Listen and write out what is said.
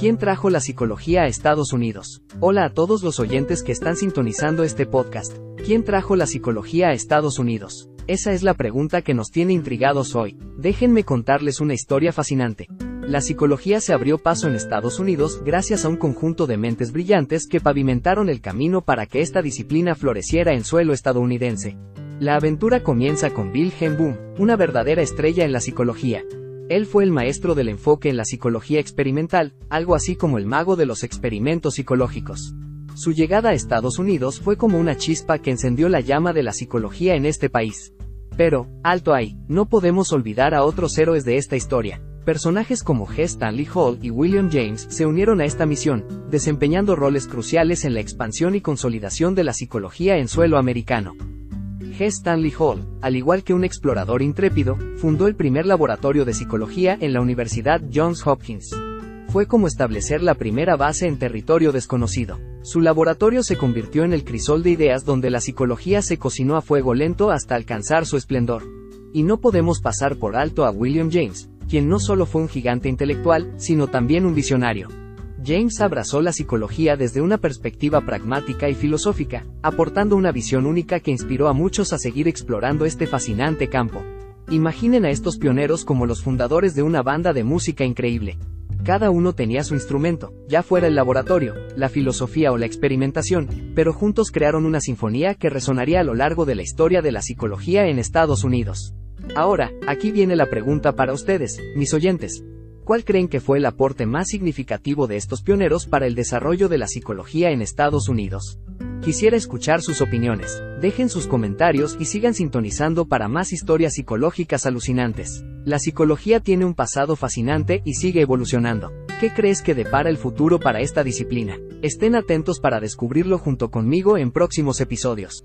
¿Quién trajo la psicología a Estados Unidos? Hola a todos los oyentes que están sintonizando este podcast. ¿Quién trajo la psicología a Estados Unidos? Esa es la pregunta que nos tiene intrigados hoy. Déjenme contarles una historia fascinante. La psicología se abrió paso en Estados Unidos gracias a un conjunto de mentes brillantes que pavimentaron el camino para que esta disciplina floreciera en suelo estadounidense. La aventura comienza con Wilhelm Boom, una verdadera estrella en la psicología. Él fue el maestro del enfoque en la psicología experimental, algo así como el mago de los experimentos psicológicos. Su llegada a Estados Unidos fue como una chispa que encendió la llama de la psicología en este país. Pero, alto ahí, no podemos olvidar a otros héroes de esta historia. Personajes como G. Stanley Hall y William James se unieron a esta misión, desempeñando roles cruciales en la expansión y consolidación de la psicología en suelo americano. Stanley Hall, al igual que un explorador intrépido, fundó el primer laboratorio de psicología en la Universidad Johns Hopkins. Fue como establecer la primera base en territorio desconocido. Su laboratorio se convirtió en el crisol de ideas donde la psicología se cocinó a fuego lento hasta alcanzar su esplendor. Y no podemos pasar por alto a William James, quien no solo fue un gigante intelectual, sino también un visionario. James abrazó la psicología desde una perspectiva pragmática y filosófica, aportando una visión única que inspiró a muchos a seguir explorando este fascinante campo. Imaginen a estos pioneros como los fundadores de una banda de música increíble. Cada uno tenía su instrumento, ya fuera el laboratorio, la filosofía o la experimentación, pero juntos crearon una sinfonía que resonaría a lo largo de la historia de la psicología en Estados Unidos. Ahora, aquí viene la pregunta para ustedes, mis oyentes. ¿Cuál creen que fue el aporte más significativo de estos pioneros para el desarrollo de la psicología en Estados Unidos? Quisiera escuchar sus opiniones. Dejen sus comentarios y sigan sintonizando para más historias psicológicas alucinantes. La psicología tiene un pasado fascinante y sigue evolucionando. ¿Qué crees que depara el futuro para esta disciplina? Estén atentos para descubrirlo junto conmigo en próximos episodios.